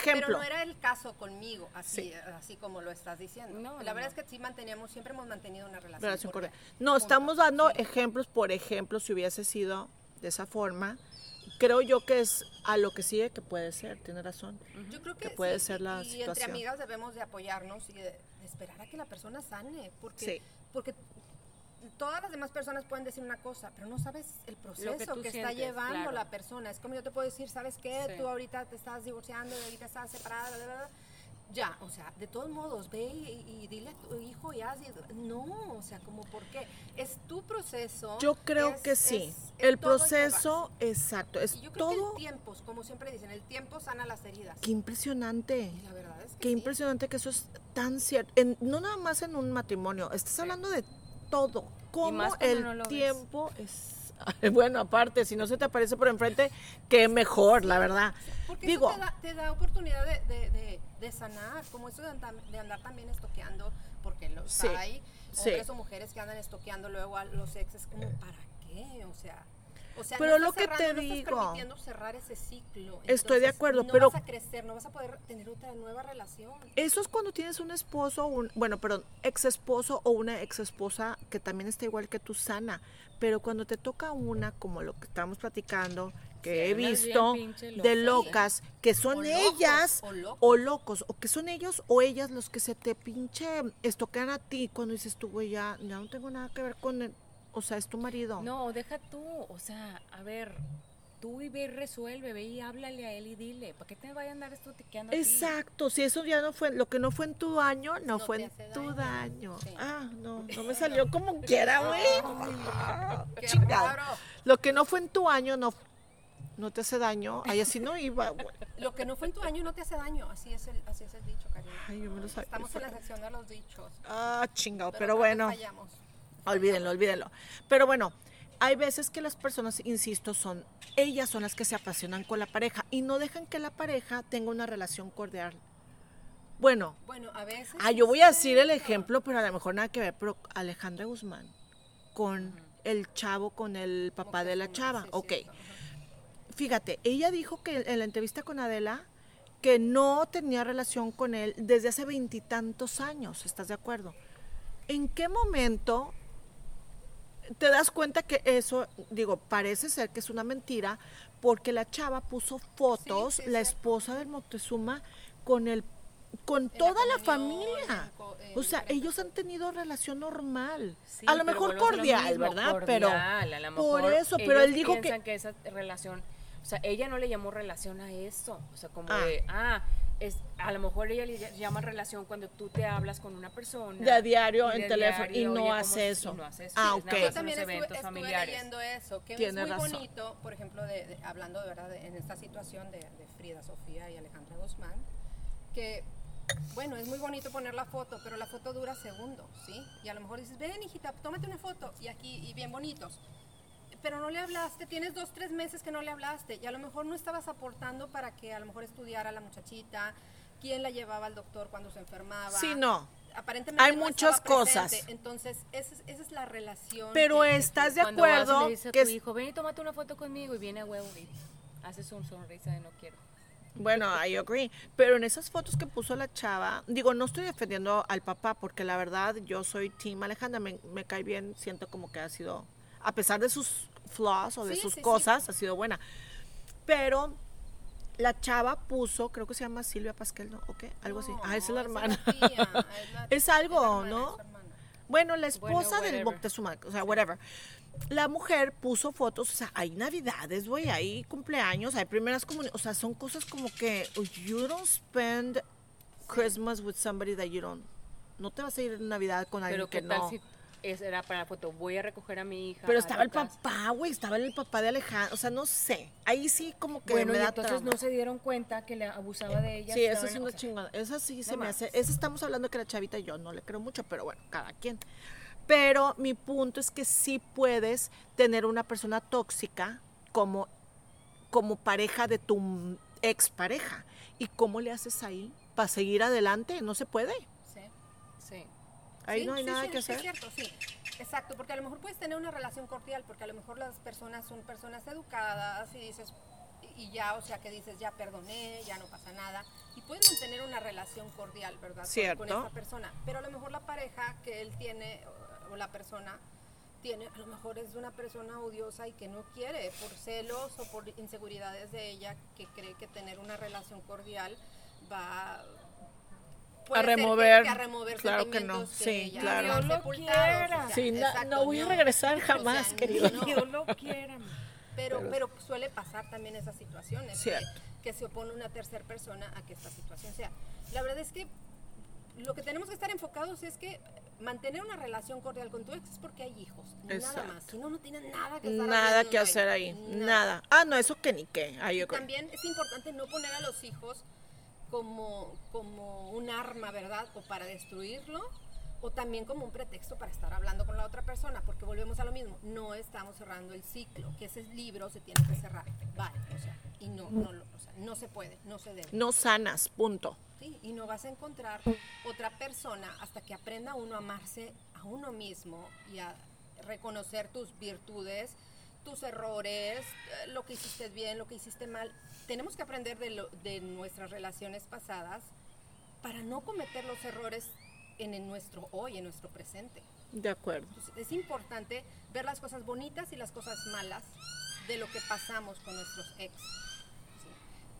ejemplo. Pero no era el caso conmigo, así, así como lo estás diciendo. la verdad es que sí manteníamos, siempre hemos mantenido una relación. cordial. No, estamos dando ejemplos, por ejemplo, si hubiese sido de esa forma, creo yo que es a lo que sigue que puede ser, tiene razón. Yo creo que, puede ser la y entre amigas debemos de apoyarnos y de, esperar a que la persona sane, porque, porque todas las demás personas pueden decir una cosa, pero no sabes el proceso que, está llevando la persona. Es como yo te puedo decir, ¿sabes qué? Tú ahorita te estás divorciando, ahorita estás separada, bla, bla, ya, o sea, de todos modos, ve y, dile a tu hijo y haz, no, o sea, como por qué, es tu proceso. Yo creo que sí, el proceso, exacto, es yo creo todo. Que el tiempo, como siempre dicen, el tiempo sana las heridas. Qué impresionante. la verdad es que Qué impresionante que eso es tan cierto, no nada más en un matrimonio, estás hablando de todo, cómo el tiempo es bueno, aparte, si no se te aparece por enfrente, qué mejor, la verdad. Porque Digo, eso te, da, oportunidad de, sanar, como eso de andar, también estoqueando, porque los hay hombres o mujeres que andan estoqueando luego a los exes, como para qué, o sea... O sea, pero no lo que te no digo, permitiendo cerrar ese ciclo. estoy de acuerdo, no pero vas a crecer, no vas a poder tener otra nueva relación. Eso es cuando tienes un esposo, un, bueno, perdón, ex esposo o una ex esposa que también está igual que tú sana, pero cuando te toca una como lo que estamos platicando, que he visto de locas, que son ellas o locos. o que son ellos o ellas los que se te pinche estoquean a ti cuando dices tú, güey, ya, ya no tengo nada que ver con él o sea, es tu marido. No, deja tú, o sea, a ver, tú y ve y resuelve, ve y háblale a él y dile, ¿para qué te vaya a andar estotequeando Exacto, si eso ya no fue, lo que no fue en tu año, no, fue en tu daño. Ah, no, no me salió como quiera, güey. Lo que no fue en tu año, no no te hace daño. Ay, así no iba, güey. Lo que no fue en tu año no te hace daño. Así es el, así es el dicho, cariño. Ay, yo me lo sabía. Estamos en la sección de los dichos. Ah, chingado, pero, pero bueno. Olvídenlo, olvídenlo. Pero bueno, hay veces que las personas, insisto, son ellas son las que se apasionan con la pareja y no dejan que la pareja tenga una relación cordial. Bueno, bueno a veces. Ah, yo voy a decir el ejemplo, pero a lo mejor nada que ver, pero Alejandra Guzmán con el chavo, con el papá de la chava. ok. Fíjate, ella dijo que en la entrevista con Adela que no tenía relación con él desde hace veintitantos años, ¿estás de acuerdo? ¿En qué momento te das cuenta que eso, digo, parece ser que es una mentira, porque la chava puso fotos, la esposa del Moctezuma, con el con toda la, familia. o sea, ellos han tenido relación normal. a lo mejor cordial, ¿verdad? pero por eso, pero él dijo que que esa relación, o sea, ella no le llamó relación a eso, o sea, como ah. de, ah, es, a lo mejor ella le llama relación cuando tú te hablas con una persona. De a diario en teléfono y no hace eso. Ah, ok. Yo también estuve, leyendo eso, que es muy bonito, por ejemplo, de, hablando de verdad en esta situación de, Frida Sofía y Alejandra Guzmán, que bueno, es muy bonito poner la foto, pero la foto dura segundos, ¿sí? Y a lo mejor dices, ven hijita, tómate una foto, y aquí, y bien bonitos pero no le hablaste, tienes dos, tres meses que no le hablaste y a lo mejor no estabas aportando para que a lo mejor estudiara la muchachita, quién la llevaba al doctor cuando se enfermaba. Sí, no. Aparentemente hay muchas cosas. Entonces, esa es, la relación. Pero estás de acuerdo que tu hijo, ven y tómate una foto conmigo y viene a huevo y haces un sonrisa de no quiero. Bueno, I agree. Pero en esas fotos que puso la chava, digo, no estoy defendiendo al papá porque la verdad yo soy Team Alejandra, me, me cae bien, siento como que ha sido, a pesar de sus flaws o de sus cosas, ha sido buena. Pero la chava puso, creo que se llama Silvia Pasquel, ¿no? ¿O qué? Algo así. Ah, es la hermana. Es, algo, ¿no? Bueno, la esposa del Moctezuma, o sea, whatever. La mujer puso fotos, o sea, hay navidades, güey, hay cumpleaños, hay primeras comunidades, o sea, son cosas como que you don't spend Christmas with somebody that you don't. No te vas a ir en Navidad con alguien que no era para la foto, voy a recoger a mi hija. Pero estaba el papá, güey, estaba el papá de Alejandro, o sea, no sé, ahí sí como que bueno, me entonces no se dieron cuenta que le abusaba de ella. Sí, eso es una chingada, esa sí se me hace, esa estamos hablando que la chavita yo no le creo mucho, pero bueno, cada quien. Pero mi punto es que sí puedes tener una persona tóxica como, como pareja de tu expareja. ¿Y cómo le haces ahí? ¿Para seguir adelante? No se puede. Sí, sí. Ahí no hay nada que hacer. Es cierto, sí. Exacto, porque a lo mejor puedes tener una relación cordial, porque a lo mejor las personas son personas educadas y dices, y ya, o sea, que dices, ya perdoné, ya no pasa nada, y puedes mantener una relación cordial, ¿verdad? Cierto. Con, esa persona. Pero a lo mejor la pareja que él tiene, o la persona, tiene, a lo mejor es una persona odiosa y que no quiere, por celos o por inseguridades de ella, que cree que tener una relación cordial va a remover, a remover claro que no, sí, claro. no quiera. sí, no, voy a regresar jamás, querido. No, lo quiera. Pero, pero suele pasar también esas situaciones. Que, que, se opone una tercera persona a que esta situación sea. La verdad es que lo que tenemos que estar enfocados es que mantener una relación cordial con tu ex es porque hay hijos, nada más. Si no, no tienen nada que hacer, nada que hacer ahí, nada. Ah, no, eso que ni qué. También es importante no poner a los hijos como, como un arma, ¿verdad? O para destruirlo, o también como un pretexto para estar hablando con la otra persona, porque volvemos a lo mismo, no estamos cerrando el ciclo, que ese libro se tiene que cerrar, vale, o sea, y no, no, o sea, no se puede, no se debe. No sanas, punto. Sí, y no vas a encontrar otra persona hasta que aprenda uno a amarse a uno mismo y a reconocer tus virtudes, tus errores, eh, lo que hiciste bien, lo que hiciste mal. Tenemos que aprender de, de nuestras relaciones pasadas para no cometer los errores en, nuestro hoy, en nuestro presente. De acuerdo. es importante ver las cosas bonitas y las cosas malas de lo que pasamos con nuestros ex.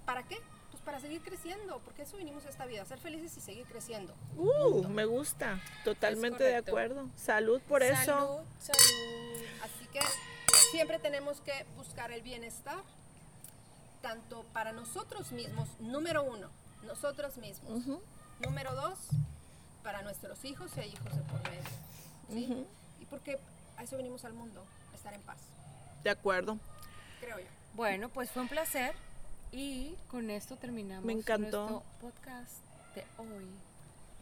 ¿Para qué? Pues para seguir creciendo, porque eso vinimos a esta vida, ser felices y seguir creciendo. Uh, me gusta, totalmente de acuerdo. Salud por eso. Salud, salud. Así que siempre tenemos que buscar el bienestar, tanto para nosotros mismos, número uno, nosotros mismos. Número dos, para nuestros hijos y hay hijos de por medio. ¿sí? Y porque a eso venimos al mundo, a estar en paz. De acuerdo. Creo yo. Bueno, pues fue un placer y con esto terminamos Me encantó. nuestro podcast de hoy.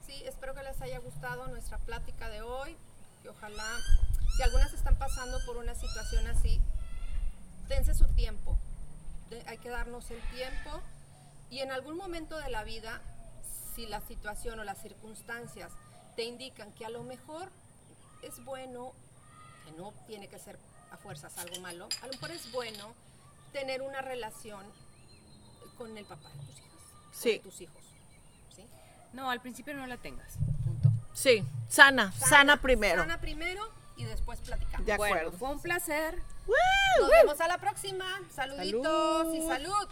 Sí, espero que les haya gustado nuestra plática de hoy, que ojalá, si algunas están pasando por una situación así, dense su tiempo, hay que darnos el tiempo y en algún momento de la vida si la situación o las circunstancias te indican que a lo mejor es bueno, que no tiene que ser a fuerzas algo malo, a lo mejor es bueno tener una relación con el papá de tus hijas, sí. de tus hijos. ¿sí? No, al principio no la tengas. Punto. Sí, sana, sana, primero. Sana primero y después platicamos. De acuerdo. Bueno, fue un placer. Nos vemos a la próxima. Saluditos y salud.